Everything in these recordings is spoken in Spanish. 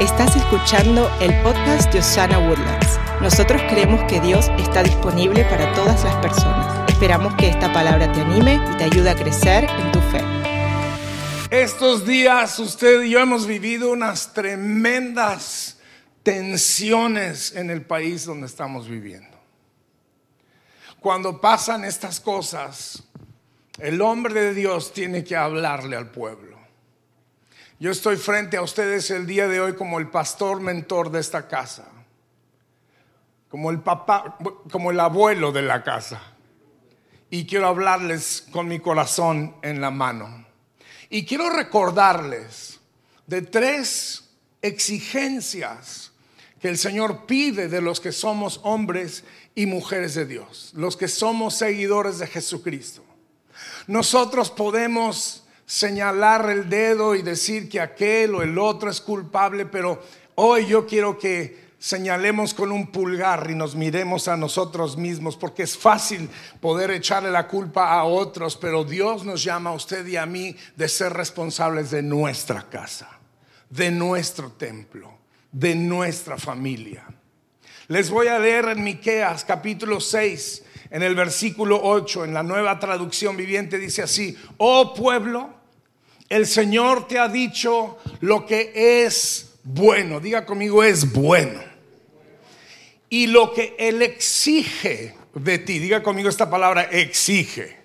Estás escuchando el podcast de Osana Woodlands. Nosotros creemos que Dios está disponible para todas las personas. Esperamos que esta palabra te anime y te ayude a crecer en tu fe. Estos días usted y yo hemos vivido unas tremendas tensiones en el país donde estamos viviendo. Cuando pasan estas cosas, el hombre de Dios tiene que hablarle al pueblo. Yo estoy frente a ustedes el día de hoy como el pastor mentor de esta casa, como el papá, como el abuelo de la casa. Y quiero hablarles con mi corazón en la mano. Y quiero recordarles de tres exigencias que el Señor pide de los que somos hombres y mujeres de Dios, los que somos seguidores de Jesucristo. Nosotros podemos señalar el dedo y decir que aquel o el otro es culpable, pero hoy yo quiero que señalemos con un pulgar y nos miremos a nosotros mismos, porque es fácil poder echarle la culpa a otros, pero Dios nos llama a usted y a mí de ser responsables de nuestra casa, de nuestro templo, de nuestra familia. Les voy a leer en Miqueas capítulo 6, en el versículo 8, en la nueva traducción viviente dice así: "Oh pueblo, el Señor te ha dicho lo que es bueno. Diga conmigo, es bueno. Y lo que Él exige de ti. Diga conmigo esta palabra, exige.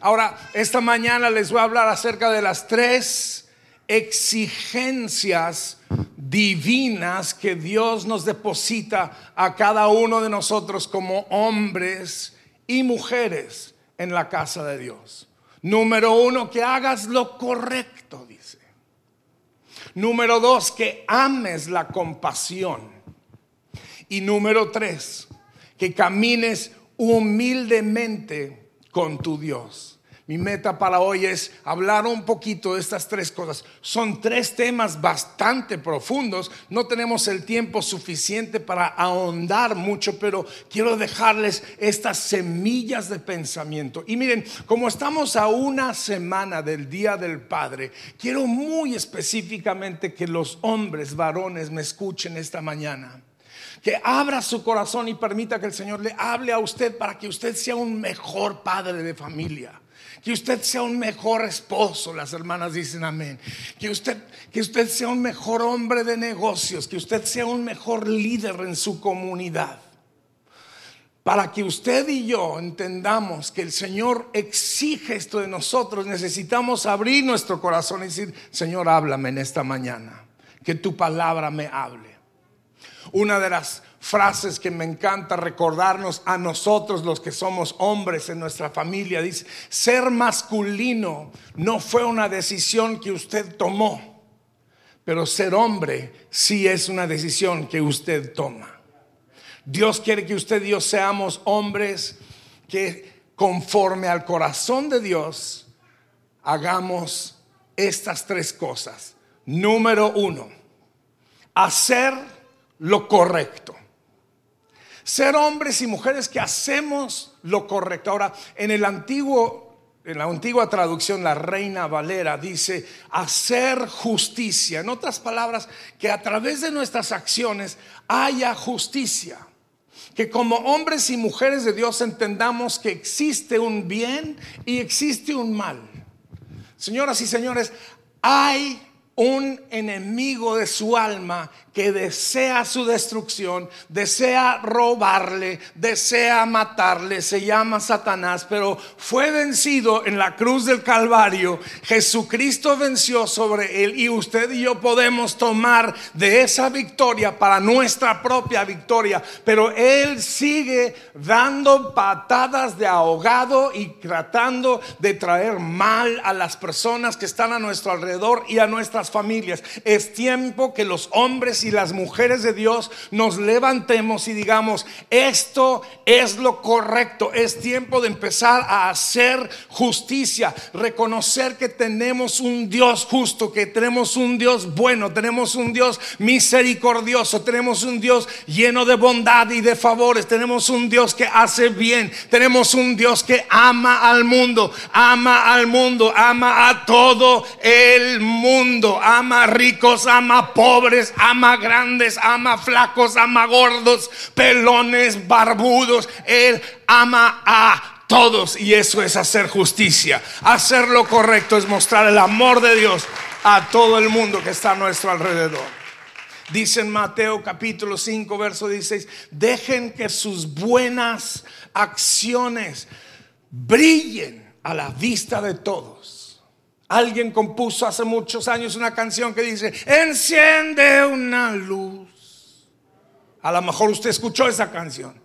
Ahora, esta mañana les voy a hablar acerca de las tres exigencias divinas que Dios nos deposita a cada uno de nosotros como hombres y mujeres en la casa de Dios. Número uno, que hagas lo correcto, dice. Número dos, que ames la compasión. Y número tres, que camines humildemente con tu Dios. Mi meta para hoy es hablar un poquito de estas tres cosas. Son tres temas bastante profundos. No tenemos el tiempo suficiente para ahondar mucho, pero quiero dejarles estas semillas de pensamiento. Y miren, como estamos a una semana del Día del Padre, quiero muy específicamente que los hombres, varones, me escuchen esta mañana que abra su corazón y permita que el Señor le hable a usted para que usted sea un mejor padre de familia que usted sea un mejor esposo, las hermanas dicen amén. Que usted, que usted sea un mejor hombre de negocios, que usted sea un mejor líder en su comunidad. Para que usted y yo entendamos que el Señor exige esto de nosotros, necesitamos abrir nuestro corazón y decir, Señor, háblame en esta mañana, que tu palabra me hable. Una de las frases que me encanta recordarnos a nosotros los que somos hombres en nuestra familia. Dice, ser masculino no fue una decisión que usted tomó, pero ser hombre sí es una decisión que usted toma. Dios quiere que usted y yo seamos hombres que conforme al corazón de Dios hagamos estas tres cosas. Número uno, hacer lo correcto. Ser hombres y mujeres que hacemos lo correcto. Ahora, en el antiguo, en la antigua traducción, la Reina Valera dice hacer justicia. En otras palabras, que a través de nuestras acciones haya justicia. Que como hombres y mujeres de Dios entendamos que existe un bien y existe un mal. Señoras y señores, hay un enemigo de su alma que desea su destrucción, desea robarle, desea matarle, se llama Satanás, pero fue vencido en la cruz del Calvario. Jesucristo venció sobre él y usted y yo podemos tomar de esa victoria para nuestra propia victoria, pero él sigue dando patadas de ahogado y tratando de traer mal a las personas que están a nuestro alrededor y a nuestras familias. Es tiempo que los hombres y las mujeres de Dios nos levantemos y digamos, esto es lo correcto, es tiempo de empezar a hacer justicia, reconocer que tenemos un Dios justo, que tenemos un Dios bueno, tenemos un Dios misericordioso, tenemos un Dios lleno de bondad y de favores, tenemos un Dios que hace bien, tenemos un Dios que ama al mundo, ama al mundo, ama a todo el mundo, ama ricos, ama pobres, ama grandes, ama flacos, ama gordos, pelones, barbudos, Él ama a todos y eso es hacer justicia. Hacer lo correcto es mostrar el amor de Dios a todo el mundo que está a nuestro alrededor. Dice en Mateo capítulo 5, verso 16, dejen que sus buenas acciones brillen a la vista de todos. Alguien compuso hace muchos años una canción que dice, enciende una luz. A lo mejor usted escuchó esa canción.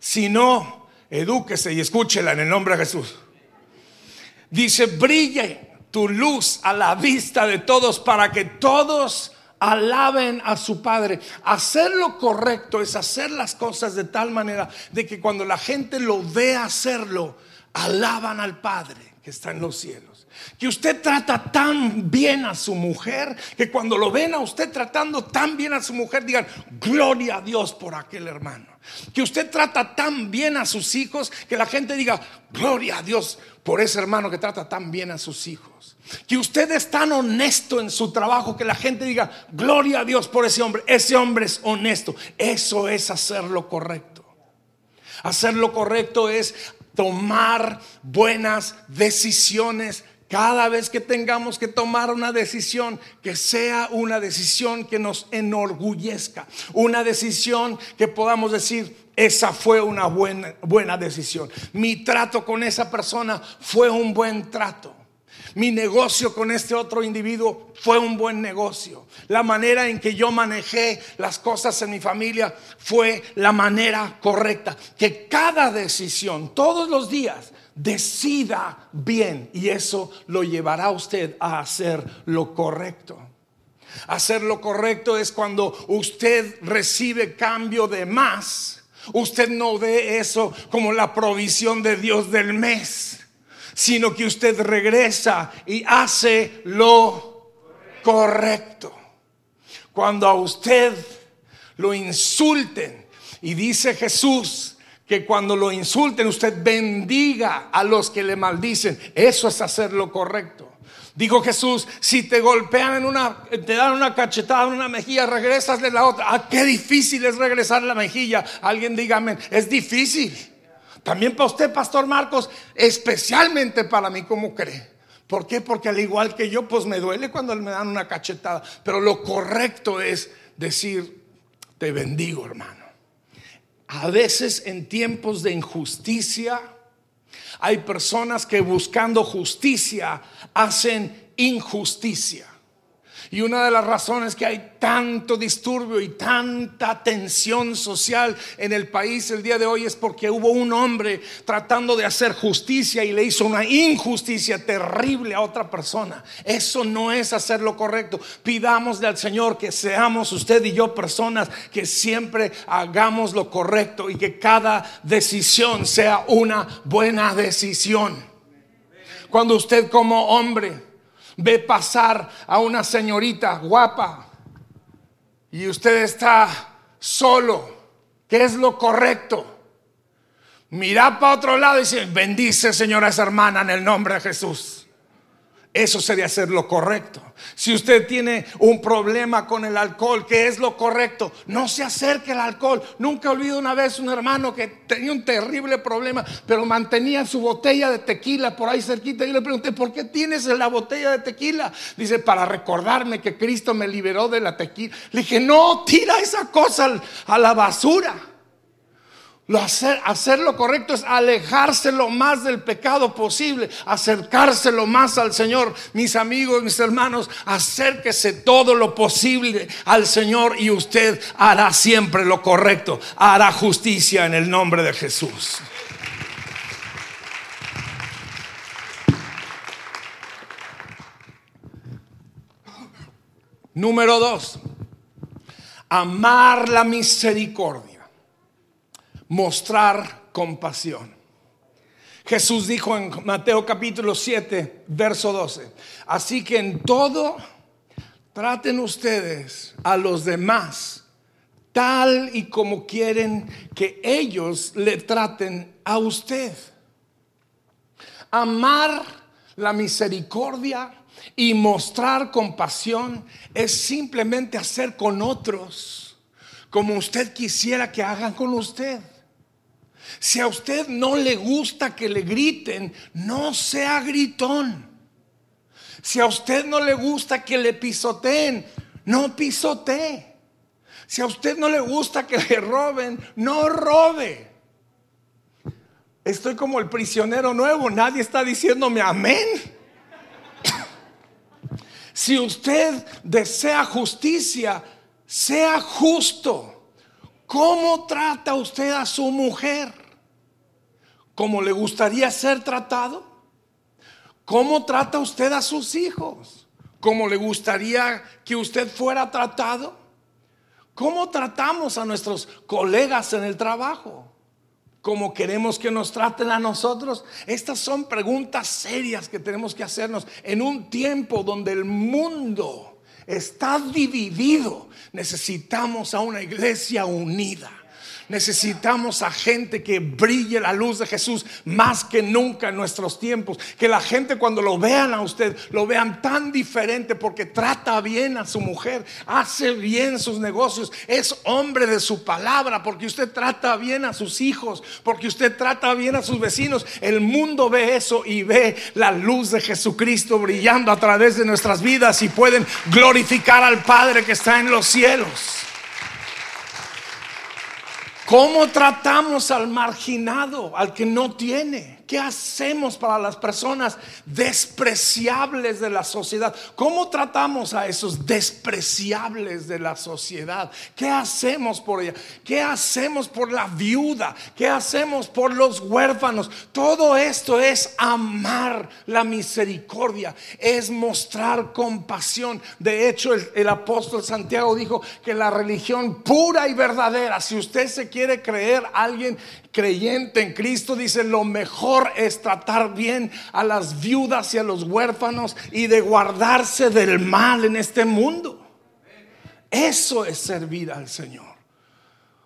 Si no, edúquese y escúchela en el nombre de Jesús. Dice, brille tu luz a la vista de todos para que todos alaben a su Padre. Hacer lo correcto es hacer las cosas de tal manera de que cuando la gente lo ve hacerlo, alaban al Padre que está en los cielos. Que usted trata tan bien a su mujer que cuando lo ven a usted tratando tan bien a su mujer digan, gloria a Dios por aquel hermano. Que usted trata tan bien a sus hijos que la gente diga, gloria a Dios por ese hermano que trata tan bien a sus hijos. Que usted es tan honesto en su trabajo que la gente diga, gloria a Dios por ese hombre. Ese hombre es honesto. Eso es hacer lo correcto. Hacer lo correcto es tomar buenas decisiones cada vez que tengamos que tomar una decisión, que sea una decisión que nos enorgullezca, una decisión que podamos decir, esa fue una buena, buena decisión. Mi trato con esa persona fue un buen trato. Mi negocio con este otro individuo fue un buen negocio. La manera en que yo manejé las cosas en mi familia fue la manera correcta. Que cada decisión, todos los días, decida bien y eso lo llevará a usted a hacer lo correcto. Hacer lo correcto es cuando usted recibe cambio de más. Usted no ve eso como la provisión de Dios del mes sino que usted regresa y hace lo correcto. Cuando a usted lo insulten, y dice Jesús que cuando lo insulten usted bendiga a los que le maldicen, eso es hacer lo correcto. Dijo Jesús, si te golpean en una, te dan una cachetada en una mejilla, regresas de la otra. Ah, qué difícil es regresar la mejilla. Alguien dígame, es difícil. También para usted, Pastor Marcos, especialmente para mí, ¿cómo cree? ¿Por qué? Porque al igual que yo, pues me duele cuando me dan una cachetada. Pero lo correcto es decir, te bendigo, hermano. A veces en tiempos de injusticia, hay personas que buscando justicia hacen injusticia. Y una de las razones que hay tanto disturbio y tanta tensión social en el país el día de hoy es porque hubo un hombre tratando de hacer justicia y le hizo una injusticia terrible a otra persona. Eso no es hacer lo correcto. Pidamosle al Señor que seamos usted y yo personas que siempre hagamos lo correcto y que cada decisión sea una buena decisión. Cuando usted como hombre ve pasar a una señorita guapa y usted está solo, ¿qué es lo correcto? Mira para otro lado y dice, bendice señora esa hermana en el nombre de Jesús. Eso sería hacer lo correcto. Si usted tiene un problema con el alcohol, ¿qué es lo correcto? No se acerque al alcohol. Nunca olvido una vez un hermano que tenía un terrible problema, pero mantenía su botella de tequila por ahí cerquita. Y le pregunté, ¿por qué tienes la botella de tequila? Dice, para recordarme que Cristo me liberó de la tequila. Le dije, no, tira esa cosa a la basura. Lo hacer, hacer lo correcto es alejarse lo más del pecado posible, acercarse lo más al Señor. Mis amigos, mis hermanos, acérquese todo lo posible al Señor y usted hará siempre lo correcto, hará justicia en el nombre de Jesús. Número dos, Amar la misericordia. Mostrar compasión. Jesús dijo en Mateo capítulo 7, verso 12. Así que en todo traten ustedes a los demás tal y como quieren que ellos le traten a usted. Amar la misericordia y mostrar compasión es simplemente hacer con otros como usted quisiera que hagan con usted. Si a usted no le gusta que le griten, no sea gritón. Si a usted no le gusta que le pisoteen, no pisotee. Si a usted no le gusta que le roben, no robe. Estoy como el prisionero nuevo, nadie está diciéndome amén. Si usted desea justicia, sea justo. ¿Cómo trata usted a su mujer? ¿Cómo le gustaría ser tratado? ¿Cómo trata usted a sus hijos? ¿Cómo le gustaría que usted fuera tratado? ¿Cómo tratamos a nuestros colegas en el trabajo? ¿Cómo queremos que nos traten a nosotros? Estas son preguntas serias que tenemos que hacernos en un tiempo donde el mundo está dividido. Necesitamos a una iglesia unida. Necesitamos a gente que brille la luz de Jesús más que nunca en nuestros tiempos. Que la gente cuando lo vean a usted, lo vean tan diferente porque trata bien a su mujer, hace bien sus negocios, es hombre de su palabra, porque usted trata bien a sus hijos, porque usted trata bien a sus vecinos. El mundo ve eso y ve la luz de Jesucristo brillando a través de nuestras vidas y pueden glorificar al Padre que está en los cielos. ¿Cómo tratamos al marginado, al que no tiene? ¿Qué hacemos para las personas despreciables de la sociedad? ¿Cómo tratamos a esos despreciables de la sociedad? ¿Qué hacemos por ella? ¿Qué hacemos por la viuda? ¿Qué hacemos por los huérfanos? Todo esto es amar la misericordia, es mostrar compasión. De hecho, el, el apóstol Santiago dijo que la religión pura y verdadera, si usted se quiere creer alguien creyente en Cristo, dice, lo mejor es tratar bien a las viudas y a los huérfanos y de guardarse del mal en este mundo. Eso es servir al Señor.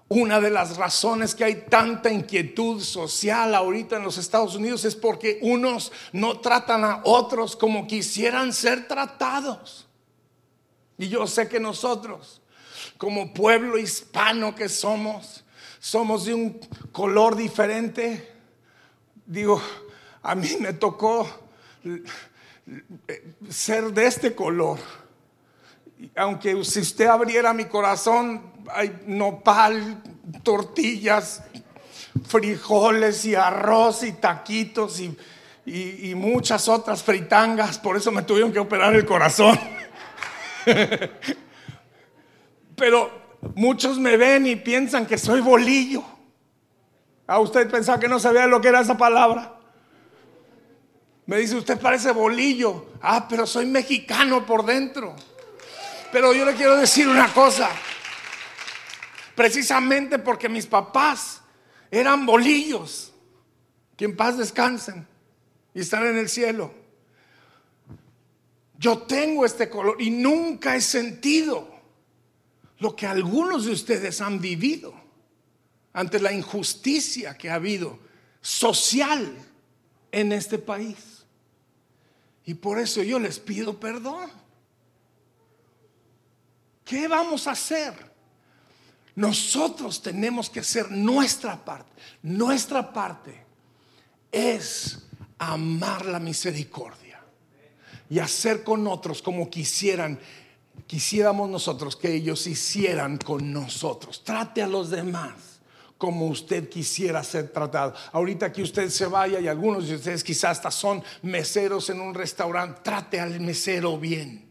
Una de las razones que hay tanta inquietud social ahorita en los Estados Unidos es porque unos no tratan a otros como quisieran ser tratados. Y yo sé que nosotros, como pueblo hispano que somos, somos de un color diferente. Digo, a mí me tocó ser de este color. Aunque si usted abriera mi corazón, hay nopal, tortillas, frijoles y arroz y taquitos y, y, muchas otras fritangas. Por eso me tuvieron que operar el corazón. Pero muchos me ven y piensan que soy bolillo. ¿A usted pensaba que no sabía lo que era esa palabra? Me dice, usted parece bolillo. Ah, pero soy mexicano por dentro. Pero yo le quiero decir una cosa. Precisamente porque mis papás eran bolillos. Que en paz descansen y están en el cielo. Yo tengo este color y nunca he sentido lo que algunos de ustedes han vivido ante la injusticia que ha habido social en este país. Y por eso yo les pido perdón. ¿Qué vamos a hacer? Nosotros tenemos que hacer nuestra parte. Nuestra parte es amar la misericordia y hacer con otros como quisieran quisiéramos nosotros que ellos hicieran con nosotros. Trate a los demás como usted quisiera ser tratado. Ahorita que usted se vaya y algunos de ustedes quizás hasta son meseros en un restaurante, trate al mesero bien.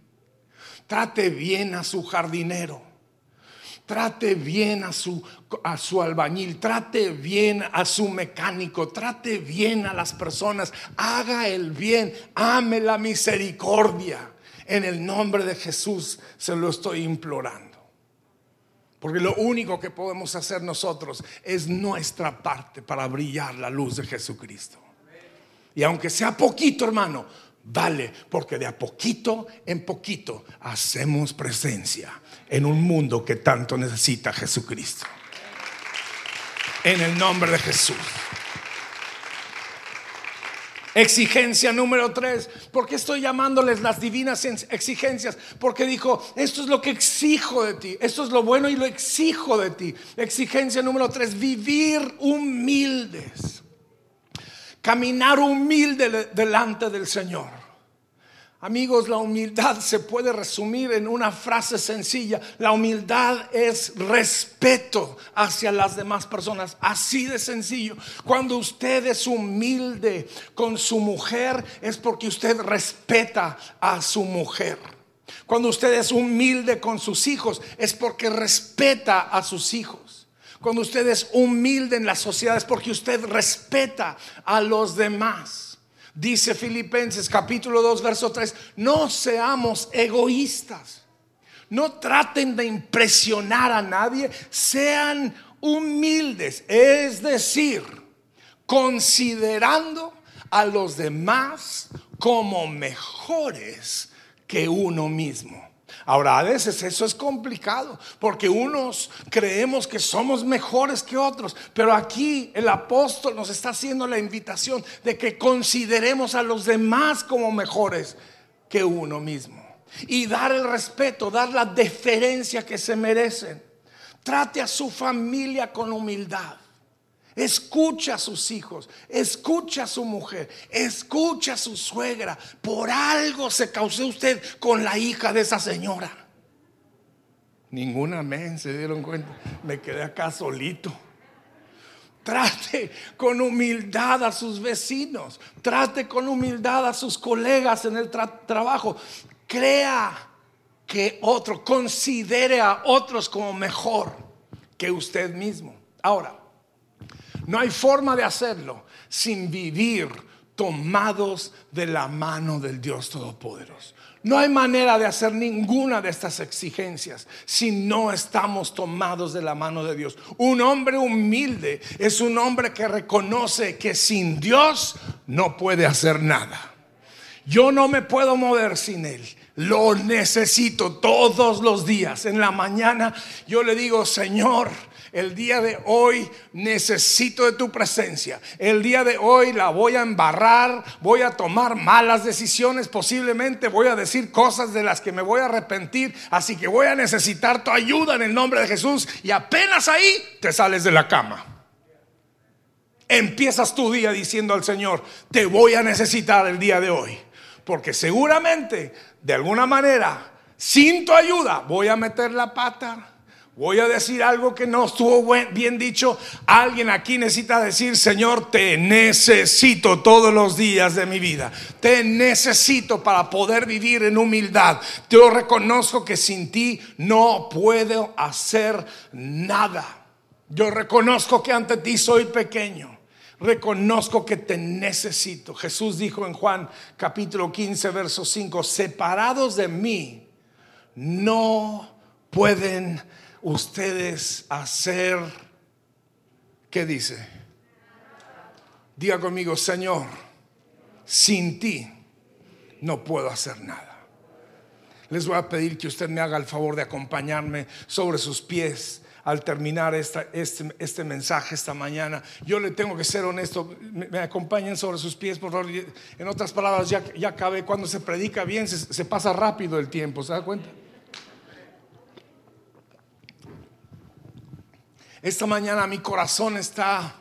Trate bien a su jardinero. Trate bien a su, a su albañil, trate bien a su mecánico, trate bien a las personas, haga el bien, ame la misericordia. En el nombre de Jesús se lo estoy implorando. Porque lo único que podemos hacer nosotros es nuestra parte para brillar la luz de Jesucristo. Y aunque sea poquito, hermano, vale, porque de a poquito en poquito hacemos presencia en un mundo que tanto necesita Jesucristo. En el nombre de Jesús. Exigencia número tres. ¿Por qué estoy llamándoles las divinas exigencias? Porque dijo, esto es lo que exijo de ti. Esto es lo bueno y lo exijo de ti. Exigencia número tres, vivir humildes. Caminar humilde delante del Señor. Amigos, la humildad se puede resumir en una frase sencilla. La humildad es respeto hacia las demás personas. Así de sencillo. Cuando usted es humilde con su mujer es porque usted respeta a su mujer. Cuando usted es humilde con sus hijos es porque respeta a sus hijos. Cuando usted es humilde en la sociedad es porque usted respeta a los demás. Dice Filipenses capítulo 2, verso 3, no seamos egoístas. No traten de impresionar a nadie, sean humildes, es decir, considerando a los demás como mejores que uno mismo. Ahora, a veces eso es complicado porque unos creemos que somos mejores que otros, pero aquí el apóstol nos está haciendo la invitación de que consideremos a los demás como mejores que uno mismo y dar el respeto, dar la deferencia que se merecen. Trate a su familia con humildad. Escucha a sus hijos, escucha a su mujer, escucha a su suegra. Por algo se causó usted con la hija de esa señora. Ninguna men se dieron cuenta. Me quedé acá solito. Trate con humildad a sus vecinos. Trate con humildad a sus colegas en el trabajo. Crea que otro, considere a otros como mejor que usted mismo. Ahora, no hay forma de hacerlo sin vivir tomados de la mano del Dios Todopoderoso. No hay manera de hacer ninguna de estas exigencias si no estamos tomados de la mano de Dios. Un hombre humilde es un hombre que reconoce que sin Dios no puede hacer nada. Yo no me puedo mover sin Él. Lo necesito todos los días. En la mañana yo le digo, Señor, el día de hoy necesito de tu presencia. El día de hoy la voy a embarrar, voy a tomar malas decisiones, posiblemente voy a decir cosas de las que me voy a arrepentir. Así que voy a necesitar tu ayuda en el nombre de Jesús. Y apenas ahí te sales de la cama. Empiezas tu día diciendo al Señor, te voy a necesitar el día de hoy. Porque seguramente, de alguna manera, sin tu ayuda, voy a meter la pata Voy a decir algo que no estuvo bien dicho. Alguien aquí necesita decir, Señor, te necesito todos los días de mi vida. Te necesito para poder vivir en humildad. Yo reconozco que sin ti no puedo hacer nada. Yo reconozco que ante ti soy pequeño. Reconozco que te necesito. Jesús dijo en Juan capítulo 15, verso 5, separados de mí, no pueden ustedes hacer, ¿qué dice? Diga conmigo, Señor, sin ti no puedo hacer nada. Les voy a pedir que usted me haga el favor de acompañarme sobre sus pies al terminar este, este, mensaje esta mañana. Yo le tengo que ser honesto, me, acompañen sobre sus pies, por favor. En otras palabras, ya, ya cuando se predica bien, se pasa rápido el tiempo, ¿se da cuenta? Esta mañana mi corazón está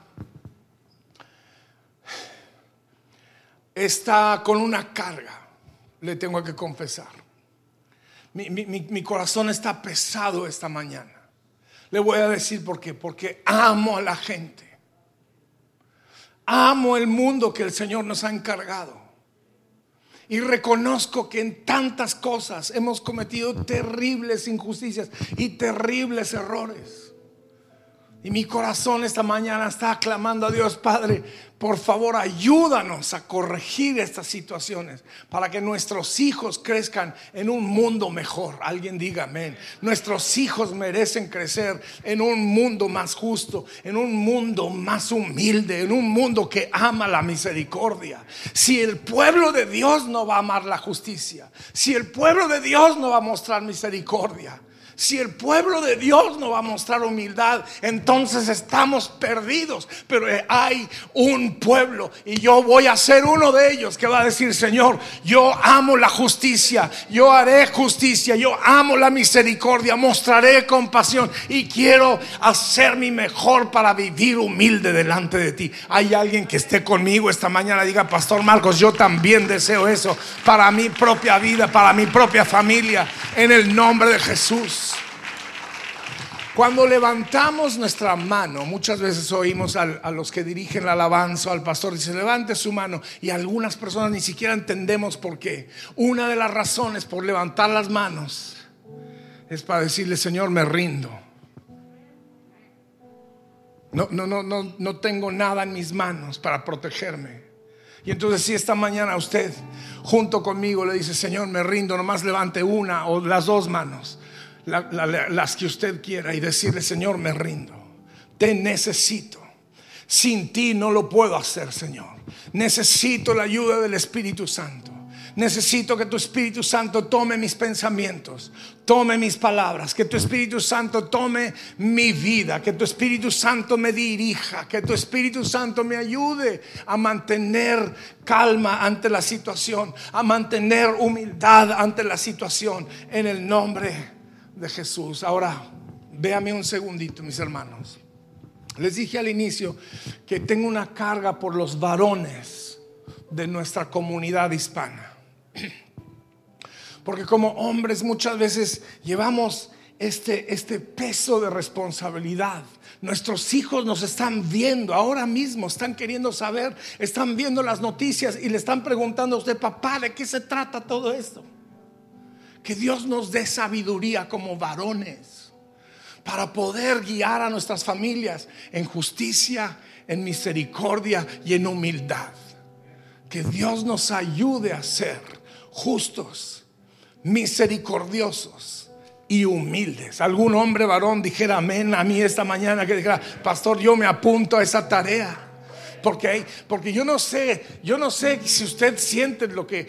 está con una carga, le tengo que confesar. Mi, corazón está pesado esta mañana. Le voy a decir por qué. Porque amo a la gente. Amo el mundo que el Señor nos ha encargado. Y reconozco que en tantas cosas hemos cometido terribles injusticias y terribles errores. Y mi corazón esta mañana está clamando a Dios, Padre, por favor ayúdanos a corregir estas situaciones para que nuestros hijos crezcan en un mundo mejor. Alguien diga amén. Nuestros hijos merecen crecer en un mundo más justo, en un mundo más humilde, en un mundo que ama la misericordia. Si el pueblo de Dios no va a amar la justicia, si el pueblo de Dios no va a mostrar misericordia, si el pueblo de Dios no va a mostrar humildad, entonces estamos perdidos. Pero hay un pueblo y yo voy a ser uno de ellos que va a decir, Señor, yo amo la justicia, yo haré justicia, yo amo la misericordia, mostraré compasión y quiero hacer mi mejor para vivir humilde delante de ti. Hay alguien que esté conmigo esta mañana, diga, Pastor Marcos, yo también deseo eso para mi propia vida, para mi propia familia, en el nombre de Jesús. Cuando levantamos nuestra mano, muchas veces oímos a, los que dirigen la alabanza, al pastor, dice, levante su mano, y algunas personas ni siquiera entendemos por qué. Una de las razones por levantar las manos es para decirle, Señor, me rindo. No, no, no, no, no tengo nada en mis manos para protegerme. Y entonces si esta mañana usted junto conmigo le dice, Señor, me rindo, nomás levante una o las dos manos las que usted quiera y decirle, Señor, me rindo, te necesito. Sin ti no lo puedo hacer, Señor. Necesito la ayuda del Espíritu Santo. Necesito que tu Espíritu Santo tome mis pensamientos, tome mis palabras, que tu Espíritu Santo tome mi vida, que tu Espíritu Santo me dirija, que tu Espíritu Santo me ayude a mantener calma ante la situación, a mantener humildad ante la situación, en el nombre de Jesús. Ahora, véame un segundito, mis hermanos. Les dije al inicio que tengo una carga por los varones de nuestra comunidad hispana. Porque como hombres muchas veces llevamos este, este peso de responsabilidad. Nuestros hijos nos están viendo ahora mismo, están queriendo saber, están viendo las noticias y le están preguntando a usted, papá, ¿de qué se trata todo esto? Que Dios nos dé sabiduría como varones para poder guiar a nuestras familias en justicia, en misericordia y en humildad. Que Dios nos ayude a ser justos, misericordiosos y humildes. Algún hombre varón dijera amén a mí esta mañana que dijera, pastor, yo me apunto a esa tarea. Porque, porque yo no sé, yo no sé si usted siente lo que,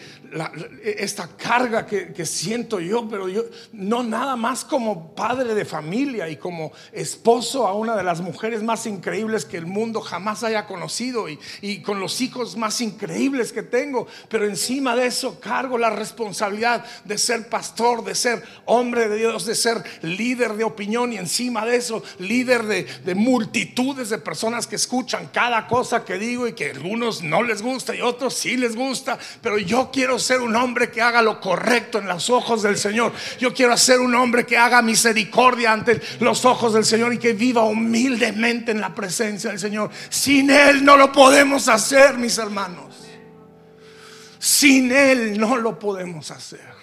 esta carga que, siento yo, pero yo no nada más como padre de familia y como esposo a una de las mujeres más increíbles que el mundo jamás haya conocido y, y con los hijos más increíbles que tengo, pero encima de eso cargo la responsabilidad de ser pastor, de ser hombre de Dios, de ser líder de opinión y encima de eso líder de, de multitudes de personas que escuchan cada cosa que digo y que a algunos no les gusta y a otros sí les gusta, pero yo quiero ser un hombre que haga lo correcto en los ojos del Señor. Yo quiero ser un hombre que haga misericordia ante los ojos del Señor y que viva humildemente en la presencia del Señor. Sin Él no lo podemos hacer, mis hermanos. Sin Él no lo podemos hacer.